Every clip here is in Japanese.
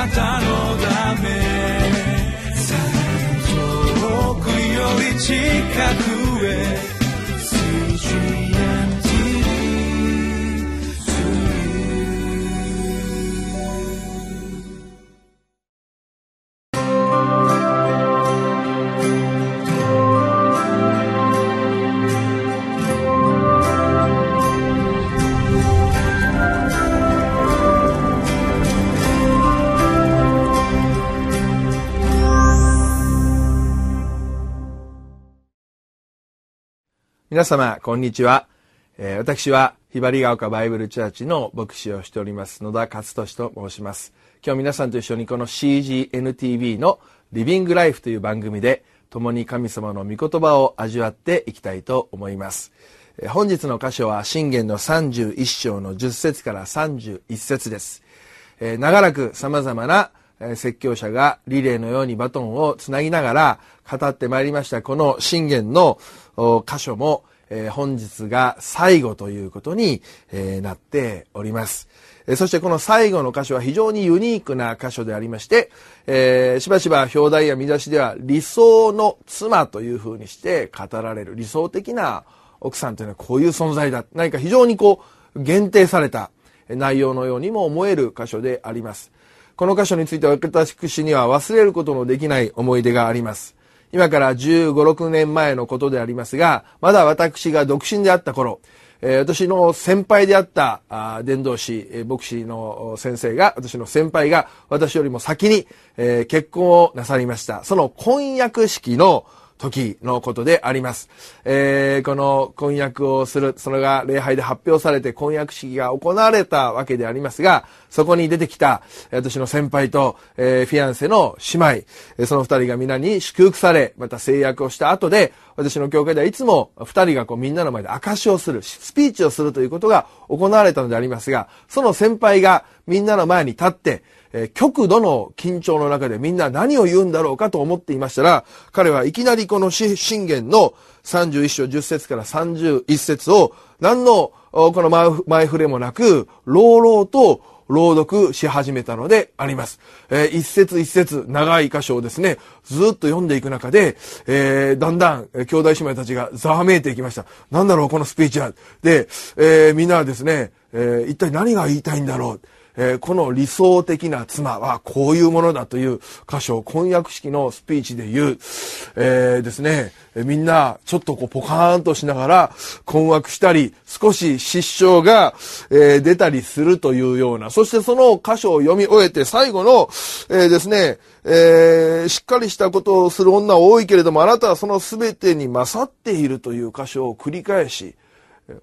なたのため。遠くより近く。皆様、こんにちは。えー、私は、ひばりが丘バイブルチャーチの牧師をしております、野田勝利と申します。今日皆さんと一緒にこの CGNTV のリビングライフという番組で、共に神様の御言葉を味わっていきたいと思います。えー、本日の箇所は、信玄の31章の10節から31節です。えー、長らく様々な説教者がリレーのようにバトンをつなぎながら語ってまいりましたこの信玄の箇所も、えー、本日が最後ということに、えー、なっております。えー、そしてこの最後の箇所は非常にユニークな箇所でありまして、えー、しばしば表題や見出しでは理想の妻というふうにして語られる理想的な奥さんというのはこういう存在だ。何か非常にこう限定された内容のようにも思える箇所であります。この箇所については私には忘れることのできない思い出があります。今から15、6年前のことでありますが、まだ私が独身であった頃、え、私の先輩であったあ伝道師、え、牧師の先生が、私の先輩が私よりも先に、え、結婚をなさりました。その婚約式の時のことであります。えー、この婚約をする、それが礼拝で発表されて婚約式が行われたわけでありますが、そこに出てきた私の先輩と、えー、フィアンセの姉妹、その二人が皆に祝福され、また制約をした後で、私の教会ではいつも二人がこうみんなの前で証をする、スピーチをするということが行われたのでありますが、その先輩がみんなの前に立って、えー、極度の緊張の中でみんな何を言うんだろうかと思っていましたら、彼はいきなりこの信玄の31章10節から31節を何のこの前触れもなく、朗々と朗読し始めたのであります。えー、一節一節長い箇所をですね、ずっと読んでいく中で、えー、だんだん、兄弟姉妹たちがざわめいていきました。なんだろう、このスピーチは。で、えー、みんなはですね、えー、一体何が言いたいんだろう。えー、この理想的な妻はこういうものだという箇所を婚約式のスピーチで言う、えー、ですね、みんなちょっとこうポカーンとしながら困惑したり、少し失笑が、え、出たりするというような、そしてその箇所を読み終えて最後の、え、ですね、え、しっかりしたことをする女は多いけれども、あなたはその全てに勝っているという箇所を繰り返し、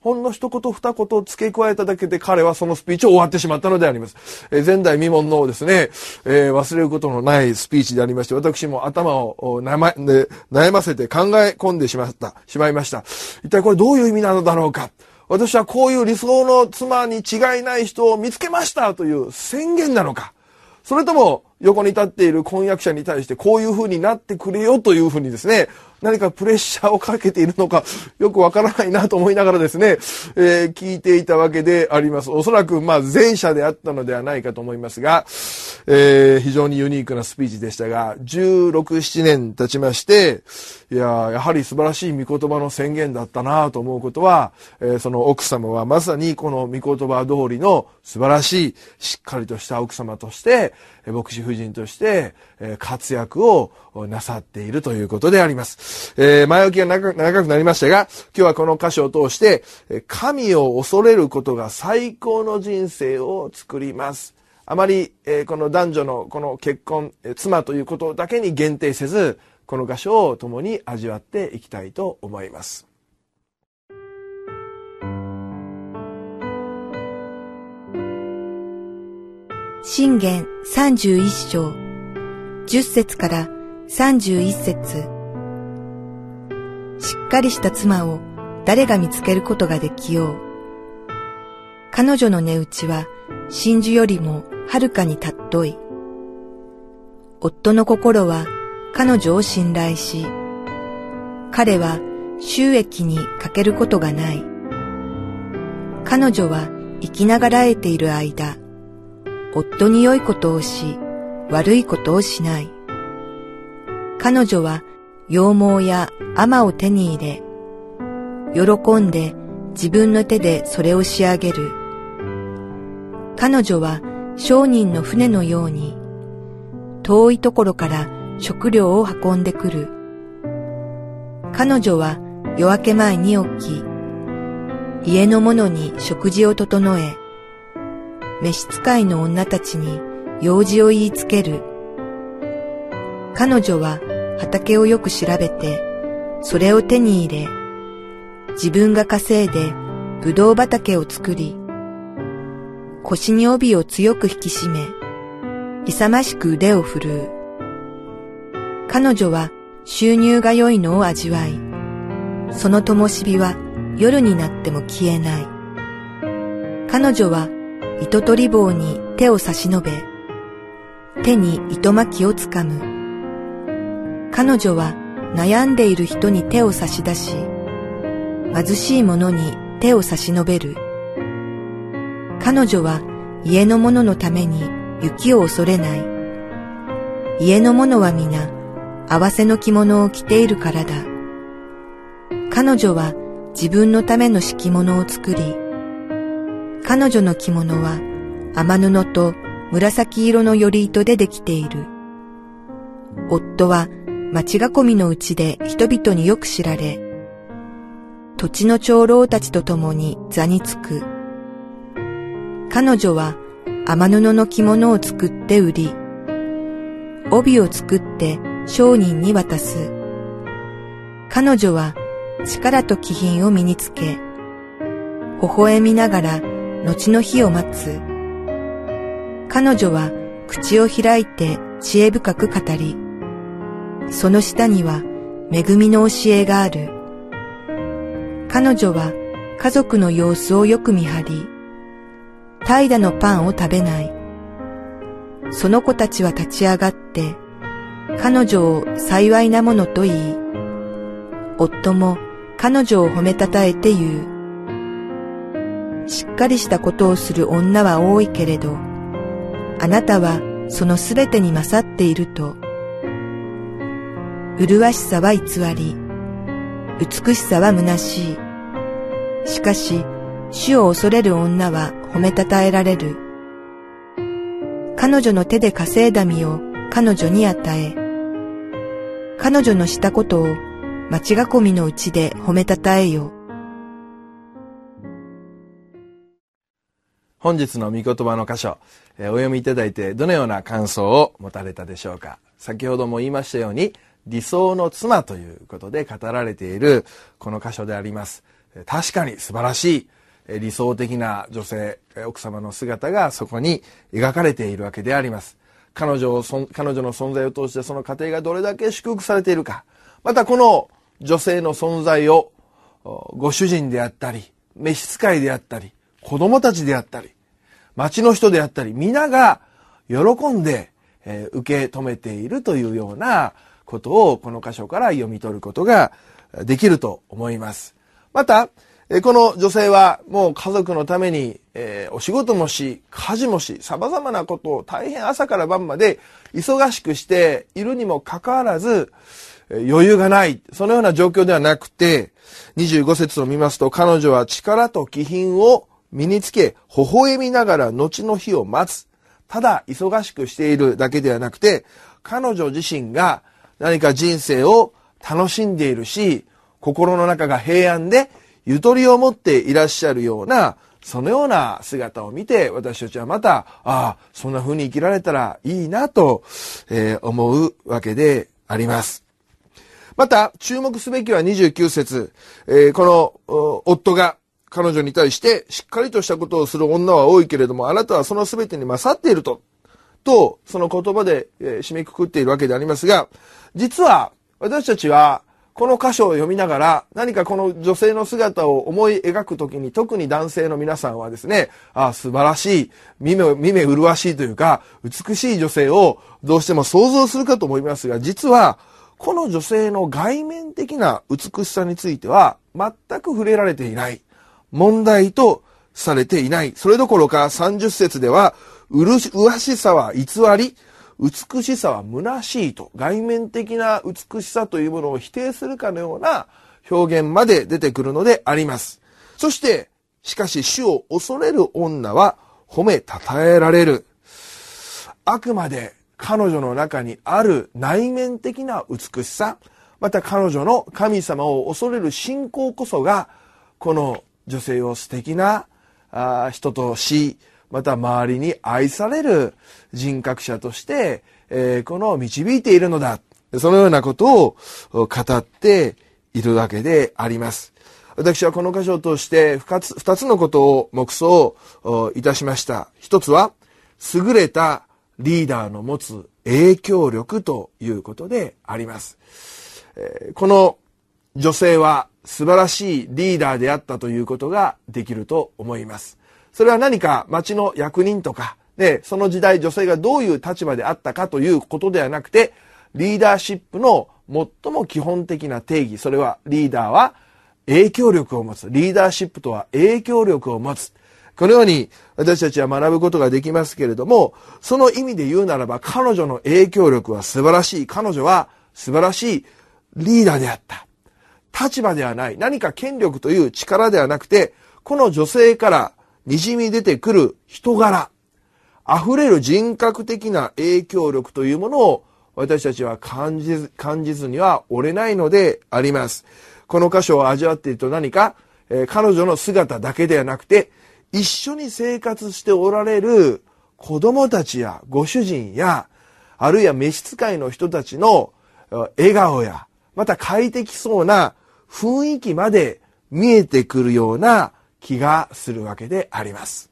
ほんの一言二言付け加えただけで彼はそのスピーチを終わってしまったのであります。え、前代未聞のですね、えー、忘れることのないスピーチでありまして、私も頭を悩ま,、ね、悩ませて考え込んでしまった、しまいました。一体これどういう意味なのだろうか。私はこういう理想の妻に違いない人を見つけましたという宣言なのか。それとも横に立っている婚約者に対してこういう風になってくれよという風にですね、何かプレッシャーをかけているのか、よくわからないなと思いながらですね、えー、聞いていたわけであります。おそらく、まあ、前者であったのではないかと思いますが、えー、非常にユニークなスピーチでしたが、16、7年経ちまして、いや、やはり素晴らしい御言葉の宣言だったなと思うことは、えー、その奥様はまさにこの御言葉通りの素晴らしい、しっかりとした奥様として、牧師夫人として、活躍をなさっているということであります。えー、前置きが長くなりましたが、今日はこの箇所を通して、神を恐れることが最高の人生を作ります。あまり、えー、この男女のこの結婚、え妻ということだけに限定せず、この箇所を共に味わっていきたいと思います。信玄31章10節から31節しっかりした妻を誰が見つけることができよう。彼女の値打ちは真珠よりもはるかに尊い。夫の心は彼女を信頼し、彼は収益に欠けることがない。彼女は生きながらえている間、夫に良いことをし、悪いことをしない。彼女は羊毛や甘を手に入れ、喜んで自分の手でそれを仕上げる。彼女は商人の船のように、遠いところから食料を運んでくる。彼女は夜明け前に起き、家の者に食事を整え、召使いの女たちに用事を言いつける。彼女は畑をよく調べて、それを手に入れ、自分が稼いで葡萄畑を作り、腰に帯を強く引き締め、勇ましく腕を振るう。彼女は収入が良いのを味わい、その灯火は夜になっても消えない。彼女は糸取り棒に手を差し伸べ、手に糸巻きをつかむ。彼女は悩んでいる人に手を差し出し、貧しい者に手を差し伸べる。彼女は家の者のために雪を恐れない。家の者は皆合わせの着物を着ているからだ。彼女は自分のための敷物を作り、彼女の着物は雨布と紫色のより糸でできている。夫は町囲みのうちで人々によく知られ、土地の長老たちと共に座につく。彼女は雨布の着物を作って売り、帯を作って商人に渡す。彼女は力と気品を身につけ、微笑みながら後の日を待つ。彼女は口を開いて知恵深く語り、その下には恵みの教えがある。彼女は家族の様子をよく見張り、怠惰のパンを食べない。その子たちは立ち上がって、彼女を幸いなものと言い、夫も彼女を褒めたたえて言う。しっかりしたことをする女は多いけれど、あなたはそのすべてに勝っていると、麗しさは偽り、美しさは虚しい。しかし、主を恐れる女は褒めたたえられる。彼女の手で稼いだ身を彼女に与え、彼女のしたことを町囲みのうちで褒めたたえよ。本日の御言葉の箇所、お読みいただいてどのような感想を持たれたでしょうか。先ほども言いましたように、理想の妻ということで語られているこの箇所であります。確かに素晴らしい理想的な女性、奥様の姿がそこに描かれているわけであります。彼女を、彼女の存在を通してその家庭がどれだけ祝福されているか。またこの女性の存在をご主人であったり、召使いであったり、子供たちであったり、町の人であったり、皆が喜んでえ受け止めているというようなことをこの箇所から読み取ることができると思います。また、この女性はもう家族のために、え、お仕事もし、家事もし、様々なことを大変朝から晩まで忙しくしているにもかかわらず、余裕がない、そのような状況ではなくて、25節を見ますと、彼女は力と気品を身につけ、微笑みながら後の日を待つ。ただ忙しくしているだけではなくて、彼女自身が何か人生を楽しんでいるし、心の中が平安でゆとりを持っていらっしゃるような、そのような姿を見て、私たちはまた、ああ、そんな風に生きられたらいいなと、えー、思うわけであります。また、注目すべきは29節、えー、この、夫が彼女に対して、しっかりとしたことをする女は多いけれども、あなたはその全てに勝っていると、と、その言葉で、締めくくっているわけでありますが、実は私たちはこの箇所を読みながら何かこの女性の姿を思い描くときに特に男性の皆さんはですね、あ素晴らしい、見目、見目麗しいというか、美しい女性をどうしても想像するかと思いますが、実はこの女性の外面的な美しさについては全く触れられていない。問題とされていない。それどころか30節では、うるしうわしさは偽り、美しさは虚しいと、外面的な美しさというものを否定するかのような表現まで出てくるのであります。そして、しかし主を恐れる女は褒めたたえられる。あくまで彼女の中にある内面的な美しさ、また彼女の神様を恐れる信仰こそが、この女性を素敵な人とし、また周りに愛される人格者として、えー、この導いているのだ。そのようなことを語っているわけであります。私はこの箇所を通して二つ二つのことを目想いたしました。一つは、優れたリーダーの持つ影響力ということであります。この女性は素晴らしいリーダーであったということができると思います。それは何か町の役人とか、で、その時代女性がどういう立場であったかということではなくて、リーダーシップの最も基本的な定義、それはリーダーは影響力を持つ。リーダーシップとは影響力を持つ。このように私たちは学ぶことができますけれども、その意味で言うならば彼女の影響力は素晴らしい。彼女は素晴らしいリーダーであった。立場ではない。何か権力という力ではなくて、この女性から滲み出てくる人柄、溢れる人格的な影響力というものを私たちは感じず、感じずには折れないのであります。この箇所を味わっていると何か、えー、彼女の姿だけではなくて、一緒に生活しておられる子供たちやご主人や、あるいは召使いの人たちの笑顔や、また快適そうな雰囲気まで見えてくるような気がするわけであります。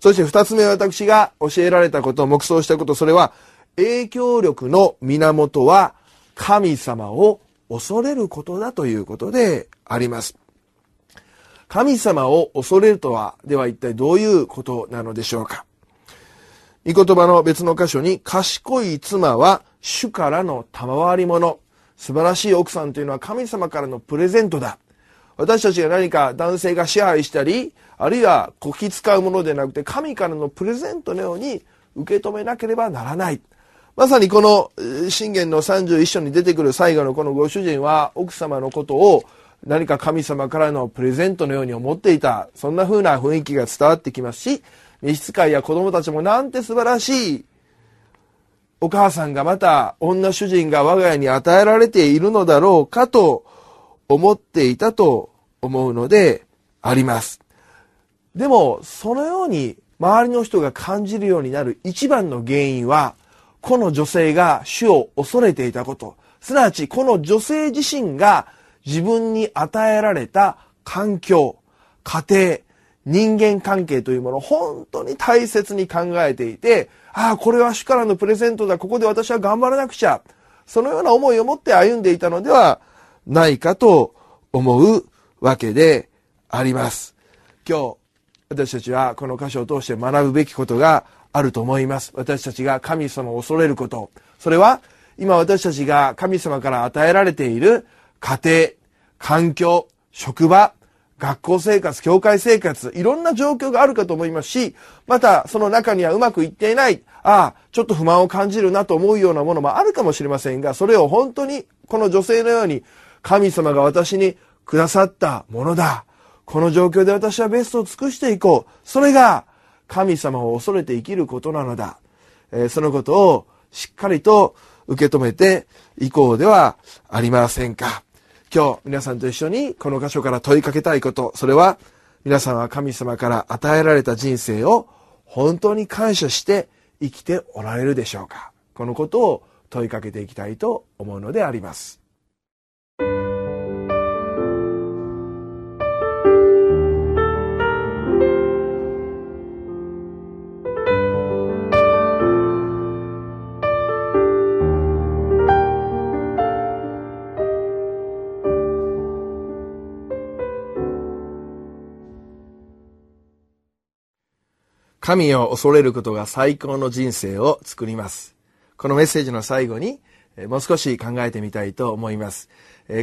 そして二つ目私が教えられたこと、目想したこと、それは影響力の源は神様を恐れることだということであります。神様を恐れるとは、では一体どういうことなのでしょうか。御言葉の別の箇所に、賢い妻は主からの賜り物。素晴らしい奥さんというのは神様からのプレゼントだ。私たちが何か男性が支配したり、あるいはこき使うものでなくて神からのプレゼントのように受け止めなければならない。まさにこの信玄の31章に出てくる最後のこのご主人は奥様のことを何か神様からのプレゼントのように思っていた。そんな風な雰囲気が伝わってきますし、召使いや子供たちもなんて素晴らしいお母さんがまた女主人が我が家に与えられているのだろうかと思っていたと思うのであります。でも、そのように周りの人が感じるようになる一番の原因は、この女性が主を恐れていたこと。すなわち、この女性自身が自分に与えられた環境、家庭、人間関係というものを本当に大切に考えていて、ああ、これは主からのプレゼントだ。ここで私は頑張らなくちゃ。そのような思いを持って歩んでいたのではないかと思うわけであります。今日、私たちはこの箇所を通して学ぶべきことがあると思います。私たちが神様を恐れること。それは、今私たちが神様から与えられている家庭、環境、職場、学校生活、教会生活、いろんな状況があるかと思いますし、またその中にはうまくいっていない、ああ、ちょっと不満を感じるなと思うようなものもあるかもしれませんが、それを本当にこの女性のように神様が私にくださったものだ。この状況で私はベストを尽くしていこう。それが神様を恐れて生きることなのだ。えー、そのことをしっかりと受け止めていこうではありませんか。今日皆さんと一緒にこの箇所から問いかけたいこと、それは皆さんは神様から与えられた人生を本当に感謝して生きておられるでしょうかこのことを問いかけていきたいと思うのであります。神を恐れることが最高の人生を作ります。このメッセージの最後に、もう少し考えてみたいと思います。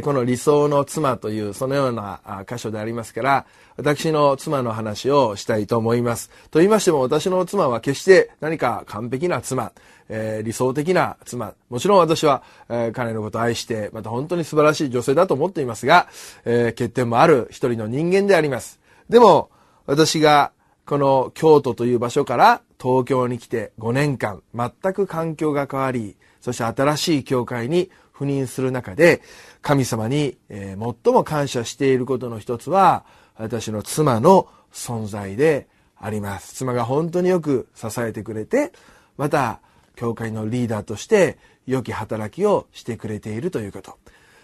この理想の妻というそのような箇所でありますから、私の妻の話をしたいと思います。と言いましても私の妻は決して何か完璧な妻、理想的な妻。もちろん私は、彼のことを愛して、また本当に素晴らしい女性だと思っていますが、欠点もある一人の人間であります。でも、私がこの京都という場所から東京に来て5年間、全く環境が変わり、そして新しい教会に赴任する中で、神様に、最も感謝していることの一つは、私の妻の存在であります。妻が本当によく支えてくれて、また、教会のリーダーとして良き働きをしてくれているということ。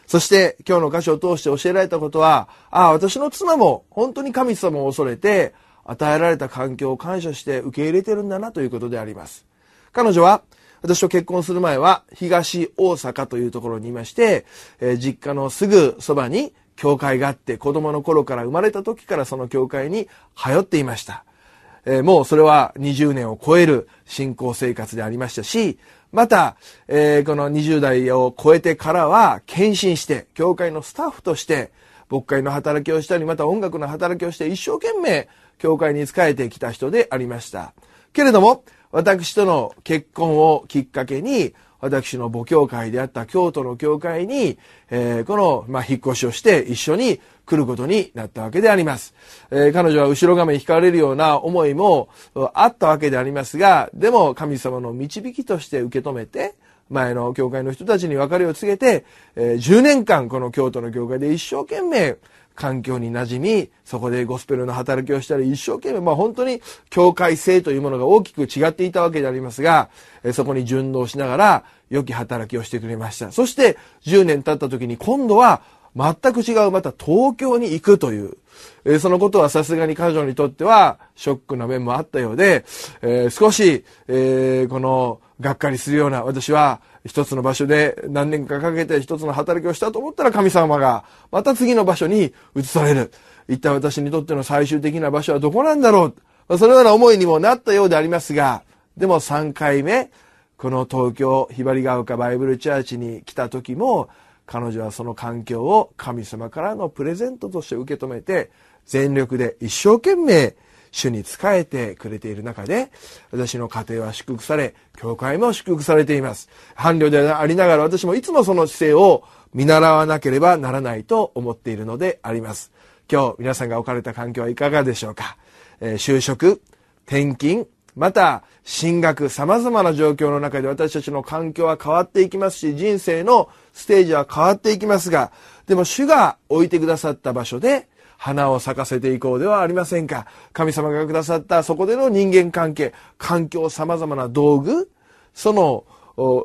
そして今日の箇所を通して教えられたことは、ああ、私の妻も本当に神様を恐れて、与えられた環境を感謝して受け入れてるんだなということであります。彼女は、私と結婚する前は東大阪というところにいまして、えー実家のすぐそばに教会があって子供の頃から生まれた時からその教会に通っていました。えーもうそれは20年を超える信仰生活でありましたし、また、えーこの20代を超えてからは、献身して、教会のスタッフとして、牧会の働きをしたり、また音楽の働きをして、一生懸命、教会に仕えてきた人でありました。けれども、私との結婚をきっかけに、私の母教会であった京都の教会に、えーこの、まあ、引っ越しをして一緒に来ることになったわけであります。えー彼女は後ろ髪引かれるような思いもあったわけでありますが、でも神様の導きとして受け止めて、前の教会の人たちに別れを告げて、えー10年間この京都の教会で一生懸命環境に馴染み、そこでゴスペルの働きをしたり、一生懸命、まあ本当に教会性というものが大きく違っていたわけでありますが、えそこに順応しながら、良き働きをしてくれました。そして、10年経った時に今度は、全く違う、また東京に行くという、えそのことはさすがに彼女にとっては、ショックな面もあったようで、え少し、えこの、がっかりするような、私は、一つの場所で何年かかけて一つの働きをしたと思ったら神様がまた次の場所に移される。一体私にとっての最終的な場所はどこなんだろう。そのような思いにもなったようでありますが、でも3回目、この東京ひばりが丘バイブルチャーチに来た時も、彼女はその環境を神様からのプレゼントとして受け止めて、全力で一生懸命主に仕えてくれている中で、私の家庭は祝福され、教会も祝福されています。伴侶でありながら私もいつもその姿勢を見習わなければならないと思っているのであります。今日皆さんが置かれた環境はいかがでしょうか、えー就職、転勤、また進学、様々な状況の中で私たちの環境は変わっていきますし、人生のステージは変わっていきますが、でも主が置いてくださった場所で、花を咲かせていこうではありませんか。神様がくださったそこでの人間関係、環境様々な道具、その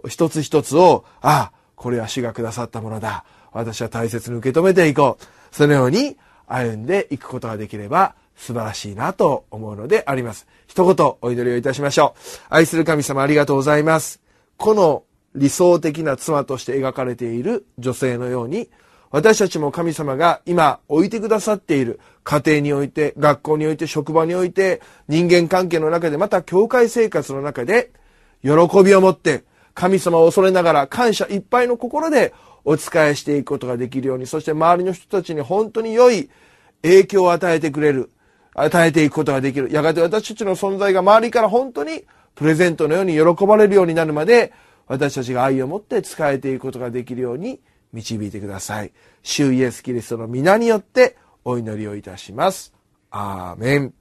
一つ一つを、ああ、これは主がくださったものだ。私は大切に受け止めていこう。そのように歩んでいくことができれば素晴らしいなと思うのであります。一言お祈りをいたしましょう。愛する神様ありがとうございます。この理想的な妻として描かれている女性のように、私たちも神様が今置いてくださっている家庭において、学校において、職場において、人間関係の中で、また教会生活の中で、喜びを持って、神様を恐れながら感謝いっぱいの心でお仕えしていくことができるように、そして周りの人たちに本当に良い影響を与えてくれる、与えていくことができる。やがて私たちの存在が周りから本当にプレゼントのように喜ばれるようになるまで、私たちが愛を持って仕えていくことができるように導いてください。主イエス・キリストの皆によってお祈りをいたします。アーメン。